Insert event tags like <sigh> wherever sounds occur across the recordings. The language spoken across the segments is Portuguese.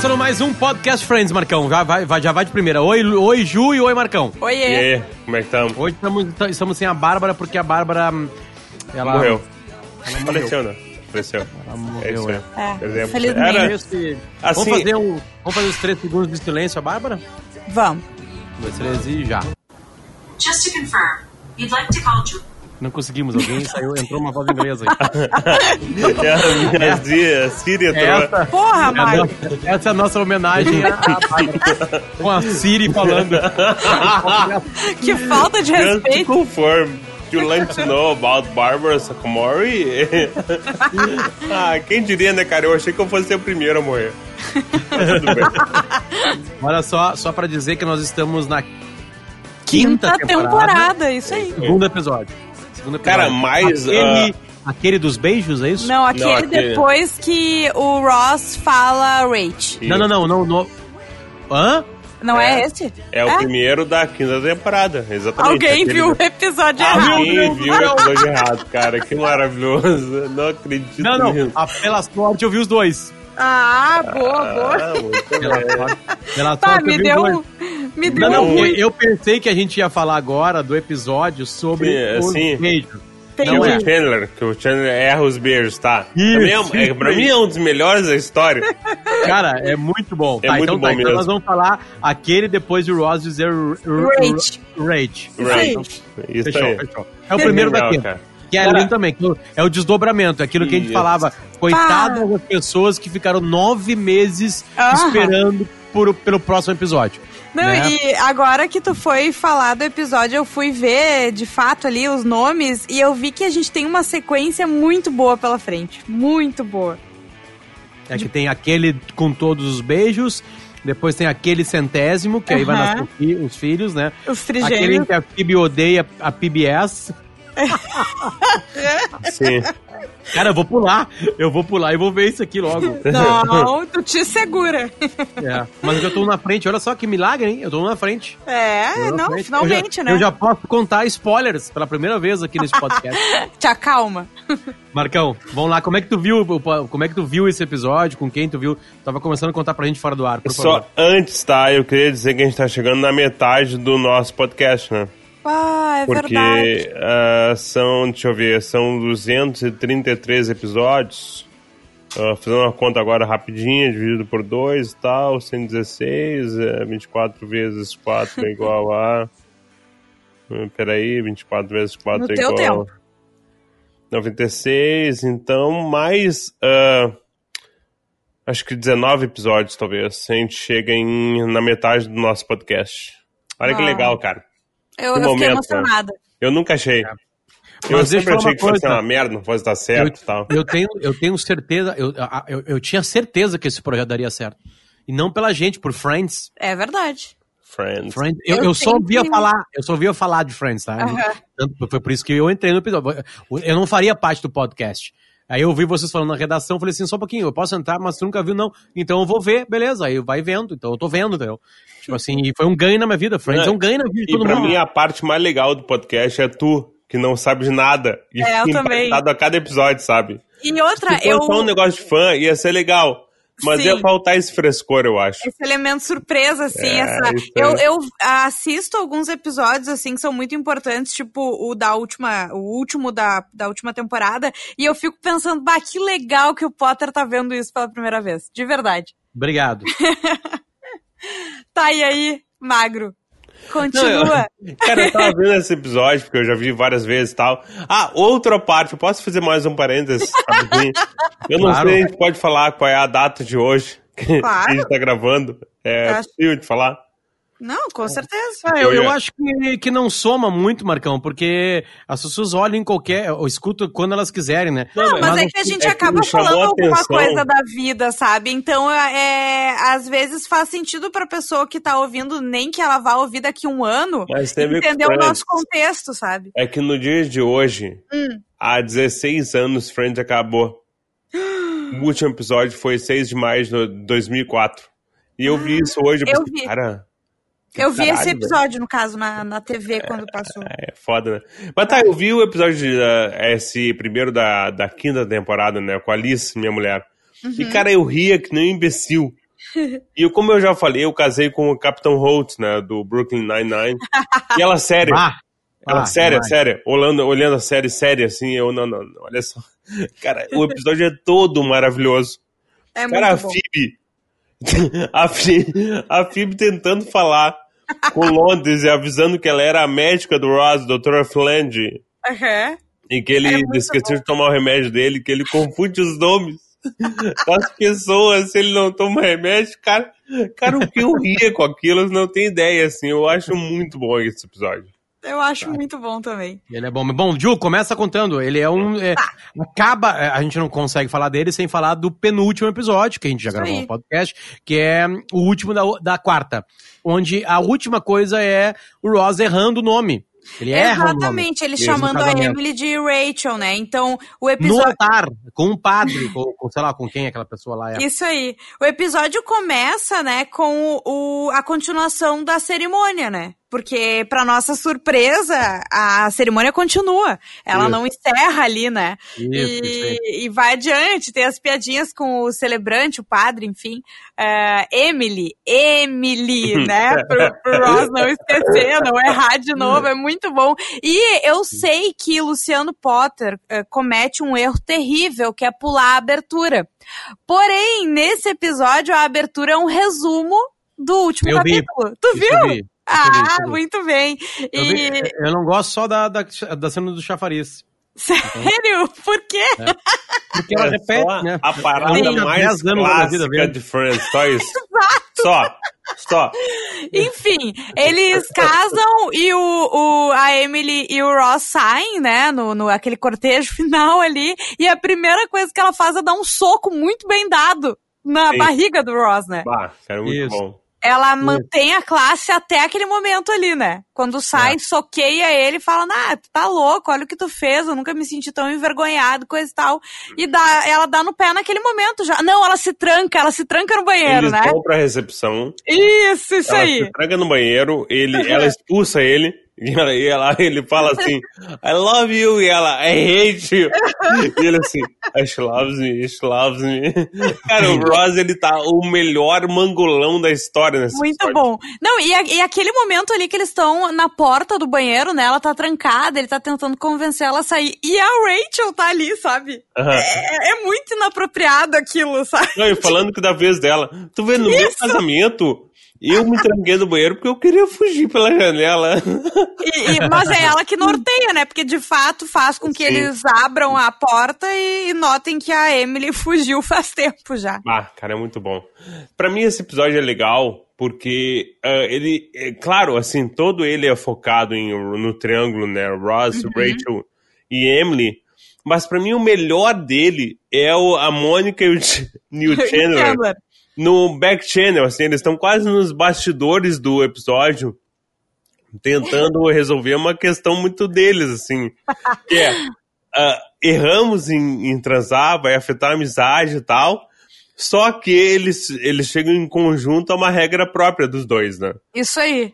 começando mais um Podcast Friends, Marcão. Já vai, vai- já vai de primeira. Oi, oi Ju e oi, Marcão. E Oiê. aí, como é que estamos? Hoje estamos, estamos sem a Bárbara, porque a Bárbara... hum, Ela Morreu. Ela morreu. Faleceu, né? Faleceu. Ela É morreu, é. É, Perdemos. felizmente. Era- Assim- Vamos, fazer um, vamos fazer os três segundos de silêncio, a Bárbara? Vamos. Um, dois, três e já. Just to confirm, you'd like to call Ju- Não conseguimos, alguém saiu, entrou uma voz inglesa aí. <laughs> É a minha Zi- Siri entrou. Essa, Porra, é Mário. essa é a nossa homenagem. Com a Siri falando. <laughs> Que falta de Just to respeito. confirm, you like to know about Barbara Sacomori? <laughs> ah, quem diria, né, cara? Eu achei que eu fosse ser o primeiro a morrer. Mas tudo bem. Olha só, só pra dizer que nós estamos na Quinta quinta, temporada, isso aí. Segundo episódio. Segundo episódio. Cara, mais, Aquele, aquele dos beijos, é isso? Não, aquele Não, aquele- depois que o Ross fala Rach. não, não, não. não, não. Hã? Não é, É. esse? É o primeiro da quinta temporada, exatamente. Alguém Aquele- viu o episódio errado. Alguém viu o episódio errado, cara. Que maravilhoso. Não acredito Não, não. nisso. A, pela sorte eu vi os dois. Ah, boa, boa. Ah, muito Pela pela Tá, me deu, dois. me deu Não, não, ruim. eu pensei que a gente ia falar agora do episódio sobre Sim, os sim. beijos. Não o é. Chandler, que o Chandler erra os beijos, tá? Isso, Também é, é, isso pra mim é um dos melhores da história. Cara, é muito bom. É tá, muito então, bom tá, então mesmo. nós vamos falar aquele depois de Ross dizer Rage. Rage. Isso Tá, então, Isso fechou, aí. fechou. É o primeiro Legal, daqui. cara. Que é Cara- lindo também. que É o desdobramento. É aquilo que a gente falava. Coitadas das pessoas que ficaram nove meses Aham. esperando por, pelo próximo episódio. Não, né? e agora que tu foi falar do episódio, eu fui ver de fato ali os nomes e eu vi que a gente tem uma sequência muito boa pela frente. Muito boa. É que tem aquele com todos os beijos. Depois tem aquele centésimo, que aí vai nascer os filhos, né? Os Aquele trigêmeos. que a Phoebe odeia a PBS. Sim. Cara, eu vou pular. Eu vou pular e vou ver isso aqui logo. Não, tu te segura. É. Mas eu tô na frente. Olha só que milagre, hein? Eu tô na frente. É, na não, frente. finalmente, eu já, né? Eu já posso contar spoilers pela primeira vez aqui nesse podcast. <laughs> Te acalma. Marcão, vamos lá. Como é que tu viu? Como é que tu viu esse episódio? Com quem tu viu? Tava começando a contar pra gente fora do ar, por favor. Só antes, tá? Eu queria dizer que a gente tá chegando na metade do nosso podcast, né? Ah, é Porque verdade. ah, são, deixa eu ver, são 233 episódios. Ah, fazendo uma conta agora rapidinha, dividido por 2 e tal, 116, é, 24 vezes 4 é igual a... Hum, <laughs> Peraí, 24 vezes 4 No é igual tempo. a 96, então mais... ah, acho que 19 episódios, talvez. A gente chega em, na metade do nosso podcast. Olha que Ah. legal, cara. Eu, que eu fiquei momento, né? emocionada. Eu nunca achei. Eu Mas deixa eu sempre achei que fosse uma merda, não fosse dar certo e tal. Eu tenho, eu tenho certeza, eu, eu, eu tinha certeza que esse projeto daria certo. E não pela gente, por Friends. É verdade. Friends. Friends eu, Eu eu só ouvia falar, eu só ouvia falar de Friends, tá? Tanto- Foi por isso que eu entrei no episódio. Eu não faria parte do podcast. Aí eu ouvi vocês falando na redação, falei assim, só um pouquinho, eu posso entrar, mas tu nunca viu, não. Então eu vou ver, beleza, aí vai vendo, então eu tô vendo, entendeu? Tipo assim, e foi um ganho na minha vida, Friends é um ganho na vida de E todo pra mundo. mim, a parte mais legal do podcast é tu, que não sabe de nada. E É, eu também. a cada episódio, sabe? E outra, Se eu. só um negócio de fã, ia ser legal. Mas Sim. ia faltar esse frescor, eu acho. Esse elemento surpresa, assim, É, essa. Eu, eu assisto alguns episódios, assim, que são muito importantes, tipo o da última, o último da, da última temporada, e eu fico pensando, bah, que legal que o Potter tá vendo isso pela primeira vez. De verdade. Obrigado. <laughs> Tá, e aí, magro? Continua. <laughs> Cara, eu tava vendo esse episódio, porque eu já vi várias vezes e tal. Ah, outra parte, eu posso fazer mais um parênteses? <laughs> eu não Claro. sei, a gente pode falar qual é a data de hoje que Claro. a gente tá gravando. É possível de falar? Não, com certeza. Ah, eu, Eu eu acho que, que não soma muito, Marcão, porque as pessoas olham em qualquer, ou escutam quando elas quiserem, né? Não, mas, Mas é que a gente é acaba falando alguma coisa da vida, sabe? Então, é, às vezes faz sentido pra pessoa que tá ouvindo, nem que ela vá ouvir daqui um ano, entender o nosso contexto, sabe? É que no dia de hoje, Hum. há 16 anos, Friends acabou. O último episódio foi 6 de maio de 2004. E eu vi isso hoje. eu pensei, vi. Cara, Eu vi Caralho, esse velho. episódio, no caso, na, na TV, quando passou. <laughs> é foda, né? Mas tá, eu vi o episódio, de, eh, esse primeiro da, da quinta temporada, né? Com a Alice, minha mulher. E, Uhum. cara, eu ria que nem um imbecil. <laughs> E como eu já falei, eu casei com o Capitão Holt, né, do Brooklyn Nine-Nine. e ela séria. Ah, Ela ah, séria, séria. Olhando, olhando a série séria, assim, eu não, não, não, olha só. <laughs> Cara, o episódio é todo maravilhoso. É Cara, a muito bom. Phoebe. A Phoebe, a Phoebe tentando falar com Londres e avisando que ela era a médica do Ross, doutora Flange, Aham. e que ele É esqueceu de tomar o remédio dele, que ele confunde os nomes <laughs> das pessoas se ele não toma remédio. Cara, cara, o que eu ria com aquilo, eu não tenho ideia, assim. Eu acho muito bom esse episódio. Eu acho muito bom também. Ele é bom. Bom, Ju, começa contando. Ele é um. é, acaba. é, A gente não consegue falar dele sem falar do penúltimo episódio, que a gente já Isso gravou aí. no podcast, que é o último da, da quarta. Onde a última coisa é o Ross errando o nome. Ele erra o nome. Exatamente, ele chamando a. Emily de Rachel, né? Então, o No episódio. altar, com um padre, com, com, sei lá, com quem aquela pessoa lá é. Isso aí. O episódio começa, né, com o, a continuação da cerimônia, né? Porque, pra nossa surpresa, a cerimônia continua. Ela Isso. não encerra ali, né? Isso, e, e vai adiante, tem as piadinhas com o celebrante, o padre, enfim. É, Emily, Emily, né? Pro, pro Ross não esquecer, não errar de novo, é muito bom. E eu sei que Luciano Potter é, comete um erro terrível, que é pular a abertura. Porém, nesse episódio, a abertura é um resumo do último Eu vi. capítulo. Tu Isso viu? Isso eu vi, Ah, eu vi. muito bem. Eu, E... vi- eu não gosto só da, da, da cena do chafariz. Sério? Por quê? Porque ela É repete, né? a parada Sim. mais 10 anos da vida clássica vendo. de Friends, só isso. Só, só. Enfim, eles casam e o, o, a Emily e o Ross saem, né, no, no aquele cortejo <laughs> final ali, e a primeira coisa que ela faz é dar um soco muito bem dado na Sim. barriga do Ross, né? Bah, cara, muito Isso. bom. Ela mantém a classe até aquele momento ali, né? Quando sai, É. soqueia ele e fala, ah, tu tá louco, olha o que tu fez, eu nunca me senti tão envergonhado, coisa e tal. E dá, ela dá no pé naquele momento já. Não, ela se tranca, ela se tranca no banheiro, Eles né? vão pra recepção, Isso, isso ela aí. se tranca no banheiro, ele, ela <laughs> expulsa ele, e, ela, e ela- ele fala assim, I love you, e ela, I hate you. E ele assim, she loves me, she loves me. Cara, o Ross, ele tá o melhor mangolão da história nesse Muito episódio. bom. Não, e, a- e aquele momento ali que eles estão na porta do banheiro, né? Ela tá trancada, ele tá tentando convencer ela a sair. E a Rachel tá ali, sabe? Aham. É, é muito inapropriado aquilo, sabe? Não, e falando que da vez dela. Tu vê, no meu Isso. casamento, eu me tranquei no banheiro porque eu queria fugir pela janela. E- e- mas é ela que norteia, né? Porque de fato faz com que Sim. eles abram a porta e, e notem que a Emily <laughs> fugiu faz tempo já. Ah, cara, é muito bom. Pra mim esse episódio é legal porque ah, ele, é, claro, assim, todo ele é focado em, no triângulo, né? Ross, Uhum. Rachel e Emily. Mas pra mim o melhor dele é o, a Mônica e o, <laughs> e o Chandler. No back channel, assim, eles estão quase nos bastidores do episódio, tentando <laughs> resolver uma questão muito deles, assim, que é, ah, erramos em, em transar, vai afetar a amizade e tal, só que eles, eles chegam em conjunto a uma regra própria dos dois, né? Isso aí.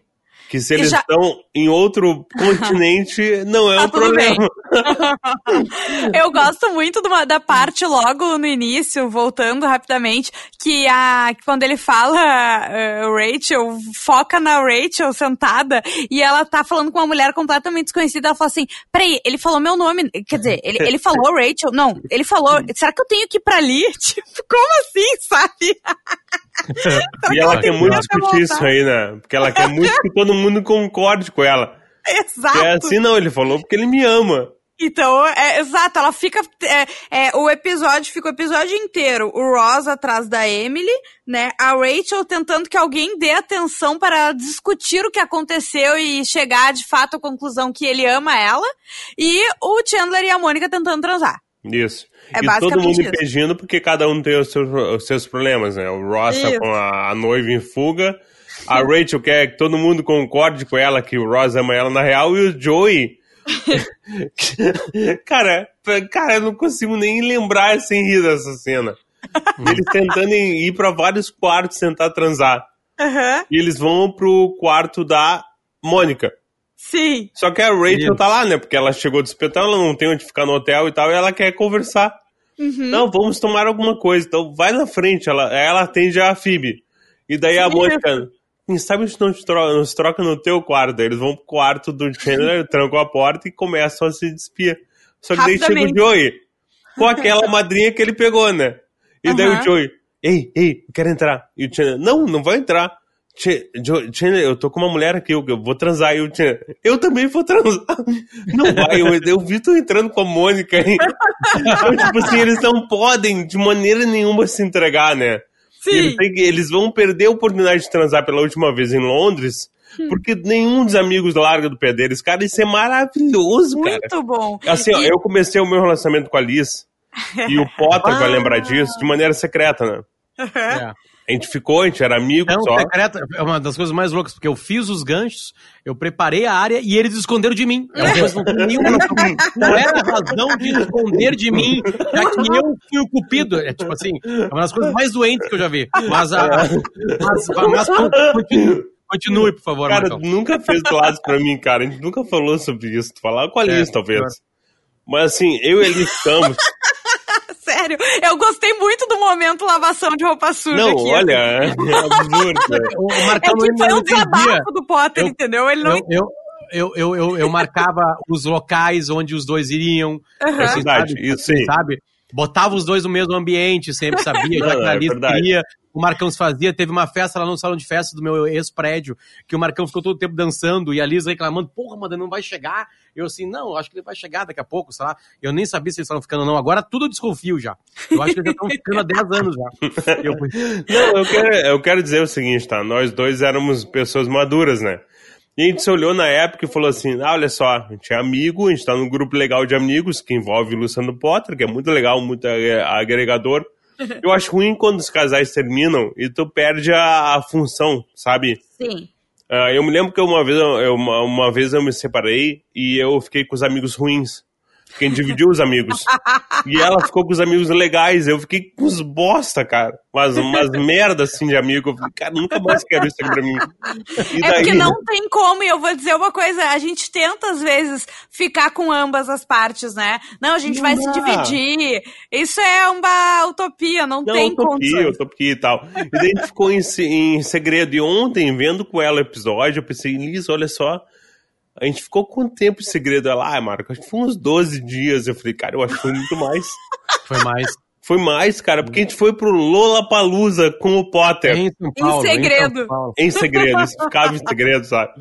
Que se eles já- estão em outro continente, não é Tá um problema. <laughs> Eu gosto muito uma- da parte logo no início, voltando rapidamente, que a quando ele fala eh, Rachel, foca na Rachel sentada e ela tá falando com uma mulher completamente desconhecida. Ela fala assim: peraí, ele falou meu nome. Quer dizer, ele, ele falou Rachel? Não, ele falou. Será que eu tenho que ir pra ali? <laughs> Tipo, como assim, sabe? <laughs> E ela quer muito discutir isso aí, né? Porque ela quer muito que todo mundo concorde com ela. Exato. É assim, não, ele falou porque ele me ama. Então, é, exato, ela fica. É, é, o episódio fica o episódio inteiro. O Ross atrás da Emily, né? A Rachel tentando que alguém dê atenção para discutir o que aconteceu e chegar de fato à conclusão que ele ama ela. E o Chandler e a Mônica tentando transar. Isso. É e todo mundo isso. impedindo porque cada um tem os seus, os seus problemas, né? O Ross tá com a, a noiva em fuga, a Rachel quer que todo mundo concorde com ela que o Ross ama ela na real, e o Joey. <laughs> <laughs> cara, cara, eu não consigo nem lembrar sem rir dessa cena. <laughs> Eles tentando ir pra vários quartos tentar transar. Aham. E eles vão pro quarto da Mônica. Sim. Só que a Rachel Isso. tá lá, né? Porque ela chegou do hospital, ela não tem onde ficar no hotel e tal, e ela quer conversar Não, vamos tomar alguma coisa. Então vai na frente. Ela, ela atende a Phoebe. E daí a Isso. Mônica, quem sabe a gente não troca, nos troca no teu quarto. Daí eles vão pro quarto do Chandler, <laughs> trancam a porta e começam a se despir. Só que daí chega o. Joey com aquela <laughs> madrinha que ele pegou, né? E daí Aham. o Joey, ei, ei, eu quero entrar. E o Chandler, não, não vai entrar. Chandler, eu tô com uma mulher aqui, eu, eu vou transar. E o Chandler, eu também vou transar. <laughs> Não vai, eu, eu vi tu entrando com a Mônica. hein? Então, tipo assim, eles não podem de maneira nenhuma se entregar, né? Eles, Sim. têm que- eles vão perder a oportunidade de transar pela última vez em Londres, Hum. porque nenhum dos amigos larga do pé deles. Cara, isso é maravilhoso, cara. Muito bom. Assim, ó, E- eu comecei o meu relacionamento com a Liz, e o Potter <laughs> vai lembrar disso, de maneira secreta, né? É. A gente ficou, a gente era amigo Não, só. secreta é uma das coisas mais loucas, porque eu fiz os ganchos, eu preparei a área e eles esconderam de mim. É uma coisa que não era razão de esconder de mim, já que eu fui o cupido. É tipo assim, é uma das coisas mais doentes que eu já vi. Mas, a, mas, mas continue, continue, por favor, Cara, Marcão. nunca fez lados pra mim, cara. A gente nunca falou sobre isso. Tu falava com a Liz, É, talvez. claro. Mas assim, eu e ele estamos. Sério, eu gostei muito do momento lavação de roupa suja Não, aqui. olha, <laughs> é absurdo. <laughs> O É que foi um entendia. desabafo do Potter, Eu- entendeu? Ele não Eu, eu, eu, eu, eu, eu marcava <laughs> os locais onde os dois iriam. Aham. É verdade, sabe? isso sim. sabe? Botava os dois no mesmo ambiente, sempre sabia, já Não, que é a verdade. queria. O Marcão se fazia, teve uma festa lá no salão de festa do meu ex-prédio, que o Marcão ficou todo o tempo dançando e a Liz reclamando, porra, mano, não vai chegar. Eu assim, não, acho que ele vai chegar daqui a pouco, sei lá. Eu nem sabia se eles estavam ficando ou não. Agora tudo eu desconfio já. Eu acho que eles já estão ficando há <laughs> 10 anos já. Eu, Não, eu quero, eu quero dizer o seguinte, tá? Nós dois éramos pessoas maduras, né? E a gente se olhou na época e falou assim: ah, olha só, a gente é amigo, a gente tá num grupo legal de amigos que envolve o Luciano Potter, que é muito legal, muito agregador. Eu acho ruim quando os casais terminam e tu perde a, a função, sabe? Sim. Ah, eu me lembro que uma vez eu- uma, uma vez eu me separei e eu fiquei com os amigos ruins. Quem dividiu os amigos. E ela ficou com os amigos legais. Eu fiquei com os bosta, cara. Umas, umas merda assim de amigo. Eu falei, cara, nunca mais quero isso aqui pra mim. E É porque não tem como, e eu vou dizer uma coisa, a gente tenta às vezes ficar com ambas as partes, né? Não, a gente Não vai se dá. dividir. Isso é uma utopia, não, Não, tem utopia, condições. utopia e tal. E daí a gente ficou em, se- em segredo. E ontem, vendo com ela o episódio, eu pensei, Liz, olha só. A gente ficou quanto tempo em segredo? Ela, ah, Marco, acho que foi uns 12 dias. Eu falei, cara, eu acho que foi muito mais. foi mais. Foi mais, cara, porque a gente foi pro Lollapalooza com o Potter. Em São Paulo. segredo. São Paulo. Em segredo, isso ficava em segredo, sabe?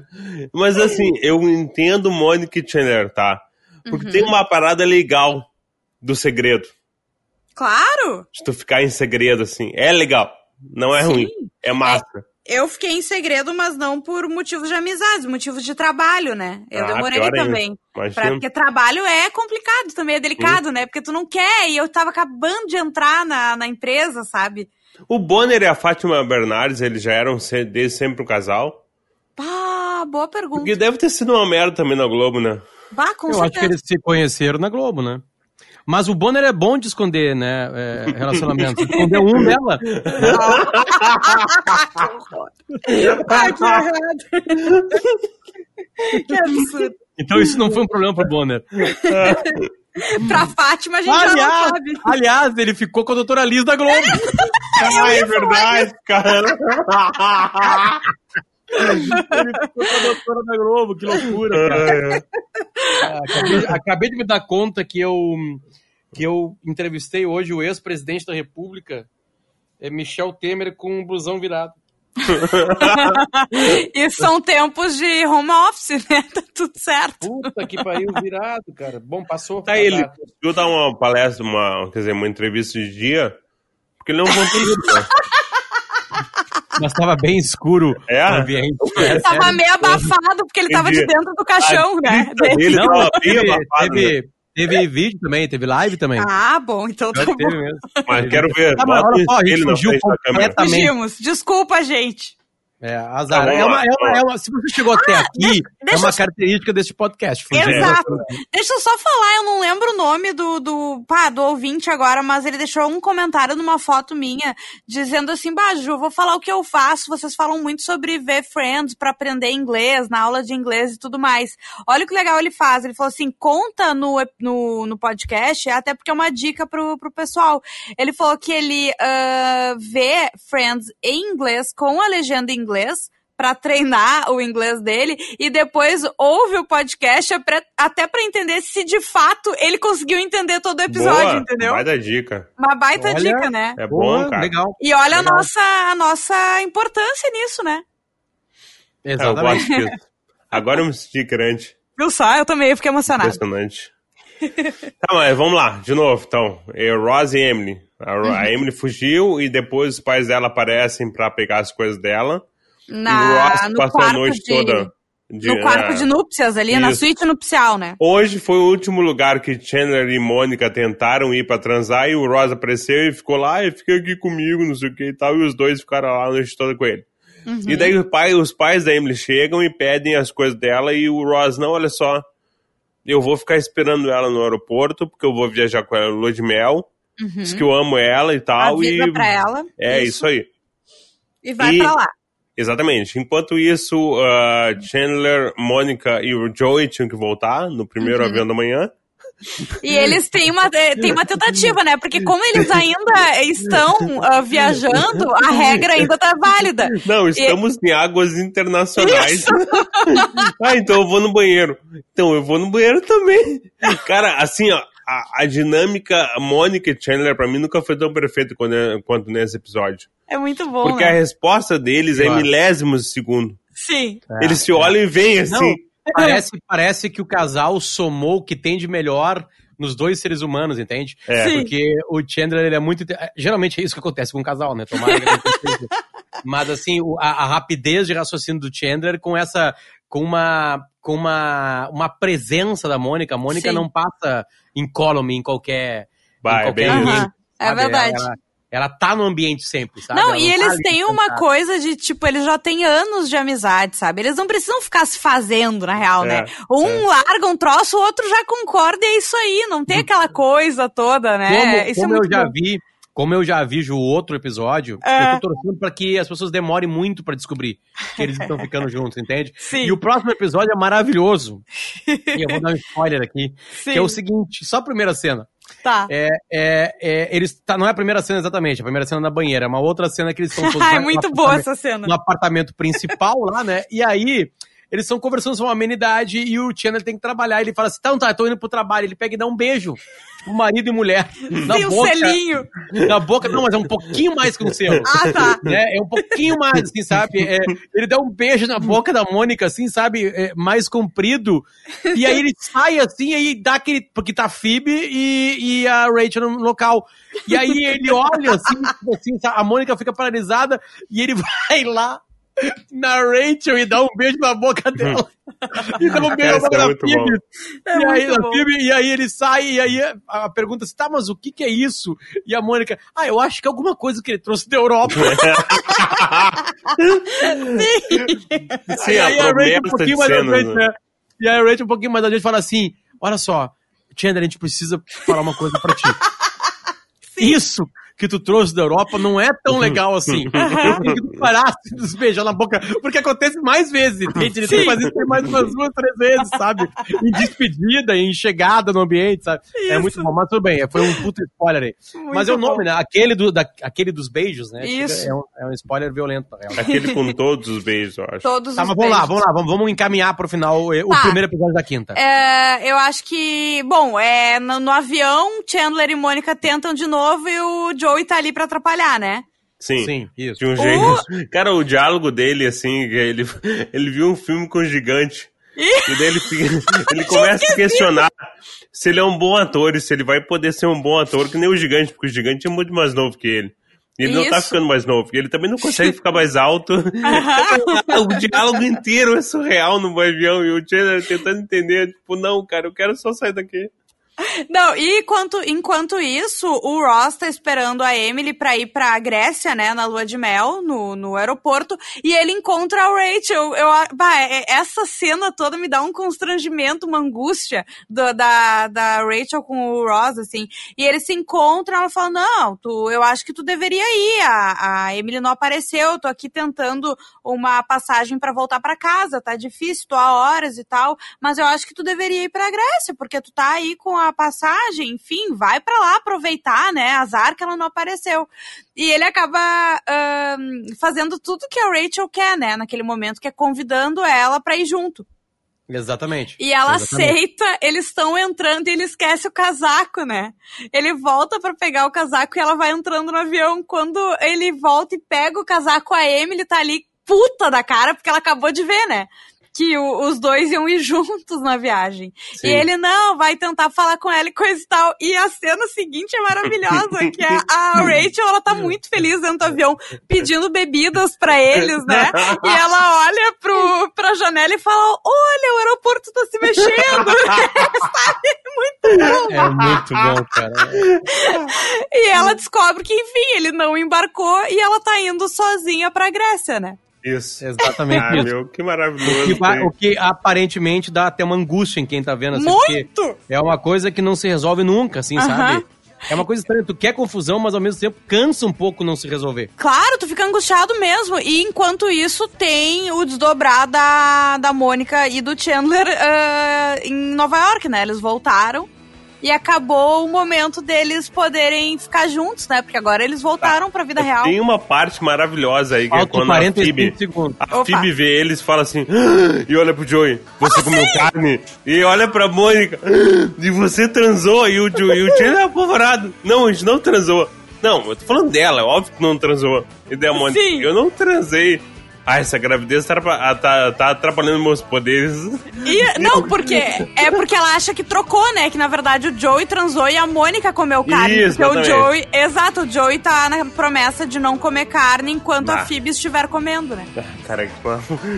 Mas assim, eu entendo Mônica e Chandler, tá? Porque tem uma parada legal do segredo. Claro! De tu ficar em segredo, assim. É legal. Não é Sim. ruim. É massa. Eu fiquei em segredo, mas não por motivos de amizade, motivos de trabalho, né? Eu Ah, demorei também. Pra- porque trabalho é complicado também, é delicado, né? Porque tu não quer, e eu tava acabando de entrar na, na empresa, sabe? O Bonner e a Fátima Bernardes, eles já eram desde sempre um casal. Pá, boa pergunta. Porque deve ter sido uma merda também na Globo, né? Bah, com Eu acho que certeza. eles se conheceram na Globo, né? Mas o Bonner é bom de esconder, né? é, relacionamentos. Escondeu um dela. Ai, que errado. que absurdo. Então isso não foi um problema pro Bonner. Pra Fátima a gente já Aliás, não sabe. aliás, ele ficou com a doutora Liz da Globo. <laughs> Ah, é verdade, cara. <laughs> ele ficou com a doutora da Globo, que loucura, cara. É. Ah, Acabei, acabei de me dar conta que eu, que eu entrevistei hoje o ex-presidente da República, é Michel Temer, com um blusão virado. <laughs> E são tempos de home office, né? Tá tudo certo. Puta que pariu, virado, cara. Bom, passou. Tá, ele Azar. conseguiu dar uma palestra, uma, quer dizer, uma entrevista de dia, porque ele não conteúdo, né? Mas tava bem escuro É? o ambiente. É, Tava meio abafado, porque ele tava de dentro do caixão, né? dele Não, tava bem teve, abafado, né? teve, teve vídeo também, teve live também. Ah, bom, então tá Teve bom. mesmo. Mas quero ver. Tá, mas olha só, a gente ele fugiu completamente. Fugimos. Desculpa, gente. É, azar. Tá, é, uma, é, uma, é uma- se você chegou até aqui, deixa- é uma característica desse podcast. Exato. Deixa eu só falar, eu não lembro o nome do, do, pá, do ouvinte agora, mas ele deixou um comentário numa foto minha, dizendo assim, Baju, vou falar o que eu faço, vocês falam muito sobre ver Friends pra aprender inglês, na aula de inglês e tudo mais. Olha o que legal ele faz, ele falou assim, conta no, no, no podcast, até porque é uma dica pro, pro pessoal. Ele falou que ele ah, vê Friends em inglês, com a legenda em inglês, pra treinar o inglês dele e depois ouve o podcast apre- até pra entender se de fato ele conseguiu entender todo o episódio, Boa, entendeu? Vai dar dica. Uma baita Olha, dica, né? É Boa, bom, cara. legal. E olha a legal. nossa, a nossa importância nisso, né? É, eu Exatamente. gosto disso. Agora eu me senti grande. Viu só? Eu também fiquei emocionada. Impressionante. tá, mas vamos lá, de novo, então. É Ross e Emily. A, Ro- Uhum. a Emily fugiu e depois os pais dela aparecem pra pegar as coisas dela. Na, Ross no passou a quarto noite de, toda. de- no quarto é. de núpcias ali, na Isso. suíte nupcial, né? Hoje foi o último lugar que Chandler e Mônica tentaram ir pra transar e o Ross apareceu e ficou lá, e fica aqui comigo, não sei o que e tal, e os dois ficaram lá a noite toda com ele. Uhum. E daí o pai, os pais da Emily chegam e pedem as coisas dela e o Ross, não, olha só, eu vou ficar esperando ela no aeroporto, porque eu vou viajar com ela no lua de mel, diz que eu amo ela e tal, Avisa e... Uhum. pra ela. É, isso, aí. E vai E- pra lá. Exatamente. Enquanto isso, uh, Chandler, Mônica e o Joey tinham que voltar no primeiro Uhum. avião da manhã. E eles têm uma, eh, têm uma tentativa, né? Porque como eles ainda estão ah, viajando, a regra ainda tá válida. Não, estamos em águas internacionais. <laughs> ah, então eu vou no banheiro. Então eu vou no banheiro também. Cara, assim, ó, a, a dinâmica Mônica e Chandler pra mim nunca foi tão perfeita quando- quanto nesse episódio. É muito bom, Porque né? a resposta deles é Claro. milésimos de segundo. Sim. É, Eles se olham e veem assim. Não, parece, parece que o casal somou o que tem de melhor nos dois seres humanos, entende? É. Sim. Porque o Chandler, ele é muito. Geralmente é isso que acontece com um casal, né? Tomara que. <laughs> Mas assim, a, a rapidez de raciocínio do Chandler com essa. Com uma. com uma, uma presença da Mônica. A Mônica Sim. não passa incólume em qualquer. Vai, em qualquer bem ambiente, é verdade. Ela, ela tá no ambiente sempre, sabe? Não, Ela e tá eles têm uma sentada. coisa de, tipo, eles já têm anos de amizade, sabe? Eles não precisam ficar se fazendo, na real, É, né? Um é. larga um troço, o outro já concorda e é isso aí. Não tem aquela coisa toda, né? Como, isso como é eu muito já bom. vi, como eu já vi o outro episódio, É. eu tô torcendo pra que as pessoas demorem muito pra descobrir que eles estão ficando juntos, entende? <laughs> Sim. E o próximo episódio é maravilhoso. e eu vou dar um spoiler aqui, Sim. <laughs> que é o seguinte, só a primeira cena. Tá. É, é, é, eles tá, não é a primeira cena exatamente, a primeira cena na banheira, é uma outra cena que eles estão <laughs> todos Ah, é muito boa essa cena. no apartamento principal lá, né? E aí, eles estão conversando sobre uma amenidade e o Chandler tem que trabalhar. Ele fala assim: tá, tá, tô indo pro trabalho. Ele pega e dá um beijo. Tipo, marido e mulher. <laughs> Na um boca. selinho. Na boca, não, mas é um pouquinho mais que um selo. Ah, tá. né? É um pouquinho mais, assim, sabe? É, ele dá um beijo na boca da Mônica, assim, sabe? É, mais comprido. E aí ele sai assim, aí dá aquele. Porque tá a Phoebe e, e a Rachel no local. E aí ele olha assim, tipo assim, a Mônica fica paralisada e ele <laughs> vai lá na Rachel e dá um beijo na boca dela. <laughs> e dá um beijo na Essa boca é da Phoebe. É e, aí. Phoebe, e aí ele sai, e aí a, pergunta assim, tá, mas o que que é isso? E a Mônica, ah, eu acho que é alguma coisa que ele trouxe da Europa. <laughs> <laughs> Sim, e a aí a Rachel um pouquinho mais cenas, adiante, né? né? E aí a Rachel um pouquinho mais adiante fala assim, olha só, Chandler, a gente precisa falar uma coisa pra ti. Isso que tu trouxe da Europa não é tão legal assim. Eu queria que tu parasse de beijar na boca, porque acontece mais vezes, entende? Ele tem que fazer isso mais umas duas, três vezes, sabe? Em despedida, em chegada no ambiente, sabe? É Isso. muito bom, mas tudo bem, foi um puto spoiler aí. mas é o bom. nome, né? Aquele, do, da, aquele dos beijos, né? Isso. É um, é um spoiler violento, na real. Aquele com todos os beijos, eu acho. Todos Tá, os mas vamos lá, beijos. vamos lá, vamos, vamos encaminhar pro final o, o Tá. primeiro episódio da quinta. É, eu acho que, bom, é, no, no avião, Chandler e Mônica tentam de novo e o Joey tá ali pra atrapalhar, né? Sim. Sim, isso. De um jeito. Cara, o diálogo dele, assim, ele, <laughs> ele viu um filme com um gigante. E daí ele, fica- ele começa a questionar se ele é um bom ator e se ele vai poder ser um bom ator que nem o gigante, porque o gigante é muito mais novo que ele. E ele não tá Isso. ficando mais novo. E ele também não consegue <laughs> ficar mais alto. <laughs> o diálogo inteiro é surreal no avião. E o Chandler tentando entender, tipo, não, cara, eu quero só sair daqui. Não, e enquanto, enquanto isso, o Ross tá esperando a Emily pra ir pra Grécia, né, na lua de mel, no, no aeroporto, e ele encontra a Rachel. Eu, bah, é- essa cena toda me dá um constrangimento, uma angústia do- da, da Rachel com o Ross, assim. E eles se encontram, ela fala, não, tu, eu acho que tu deveria ir, a, a Emily não apareceu, eu tô aqui tentando uma passagem pra voltar pra casa, tá difícil, tô há horas e tal, mas eu acho que tu deveria ir pra Grécia, porque tu tá aí com a passagem, enfim, vai pra lá aproveitar, né? Azar que ela não apareceu. E ele acaba ahn, fazendo tudo que a Rachel quer, né? Naquele momento, que é convidando ela pra ir junto. Exatamente. E ela Exatamente. aceita, eles estão entrando e ele esquece o casaco, né? Ele volta pra pegar o casaco e ela vai entrando no avião. Quando ele volta e pega o casaco, a Emily tá ali puta da cara, porque ela acabou de ver, né? Que o- os dois iam ir <laughs> juntos na viagem. Sim. E ele, não, vai tentar falar com ela e coisa e tal. E a cena seguinte é maravilhosa, que é a <laughs> Rachel, ela tá muito feliz dentro do avião, pedindo bebidas pra eles, né? E ela olha pro, pra janela e fala, olha, o aeroporto tá se mexendo. <laughs> Sabe? Muito bom. É muito bom, cara. E ela descobre que, enfim, ele não embarcou e ela tá indo sozinha pra Grécia, né? Isso. Exatamente Ah, isso. meu, que O maravilhoso. que, va- tem. o que aparentemente dá até uma angústia em quem tá vendo assim, Muito! é uma coisa que não se resolve nunca, assim, Aham. sabe? É uma coisa estranha, tu quer confusão, mas ao mesmo tempo cansa um pouco não se resolver. Claro, tu fica angustiado mesmo. E enquanto isso, tem o desdobrar da, da Mônica e do Chandler ah, em Nova York, né? Eles voltaram. E acabou o momento deles poderem ficar juntos, né? Porque agora eles voltaram pra vida real. Tem uma parte maravilhosa aí, que é Faltam quando a 45 Phoebe, segundos. a Opa. Phoebe vê eles e fala assim, "Ah", e olha pro Joey, você comeu carne, e olha pra Mônica, "Ah, e você transou, e o, Jo- e o Chandler é apavorado. Não, a gente não transou. Não, eu tô falando dela, é óbvio que não transou. E daí a Mônica, Sim. eu não transei. Ah, essa gravidez tá, atrapa- tá, tá atrapalhando meus poderes. E, não, porque é porque ela acha que trocou, né? Que na verdade o Joey transou e a Mônica comeu carne. Isso, porque o. Joey. Exato, o Joey tá na promessa de não comer carne enquanto a Ah. Phoebe estiver comendo, né? Ah, Cara, que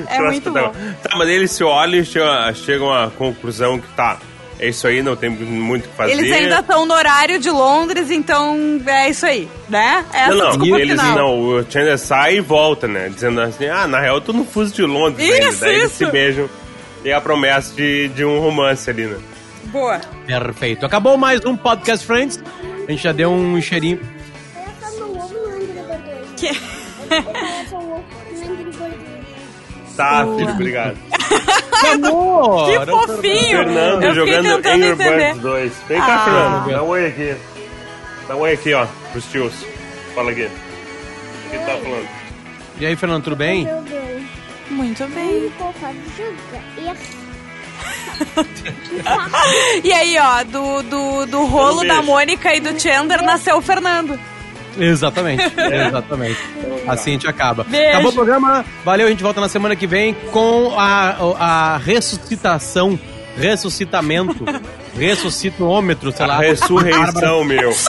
É muito bom. Tá, mas eles se olham e chegam, chegam à conclusão que tá, é isso aí, não tem muito o que fazer. Eles ainda estão no horário de Londres, então é isso aí, né? Essa Não, não, eles final. não, o Chandler sai e volta, né? Dizendo assim, ah, na real eu tô no fuso de Londres ainda. Isso, Daí eles se beijam e a promessa de, de um romance ali, né? Boa. Perfeito. Acabou mais um Podcast Friends. A gente já deu um cheirinho. Birds. Que... Tá filho, obrigado. Amor! Que fofinho! Fernando Eu fiquei jogando tentando Angry entender. Birds 2. Vem cá, Ah. Fernando, dá um oi aqui. Dá um oi aqui, ó, pros tios. Fala aqui. O que tu tá falando? E aí, Fernando, tudo bem? Meu Deus. Muito bem. <laughs> E aí, ó, do, do, do rolo Um da. Mônica e do Chandler nasceu o Fernando. Exatamente, <laughs> exatamente. Assim a gente acaba. Beijo. Acabou o programa. Valeu, a gente volta na semana que vem com a, a ressuscitação, ressuscitamento, <laughs> ressuscitômetro, sei lá. A ressurreição, meu. <laughs>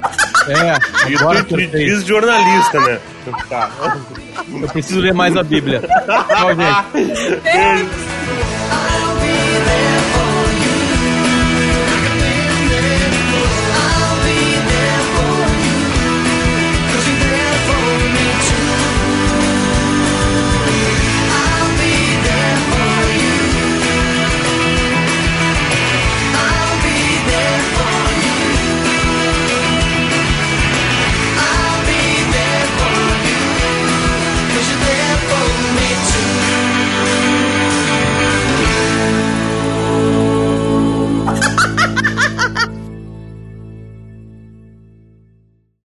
É, E agora tu sei. diz jornalista, né? Tá. Eu preciso ler mais a Bíblia. Tchau, gente. Beijo.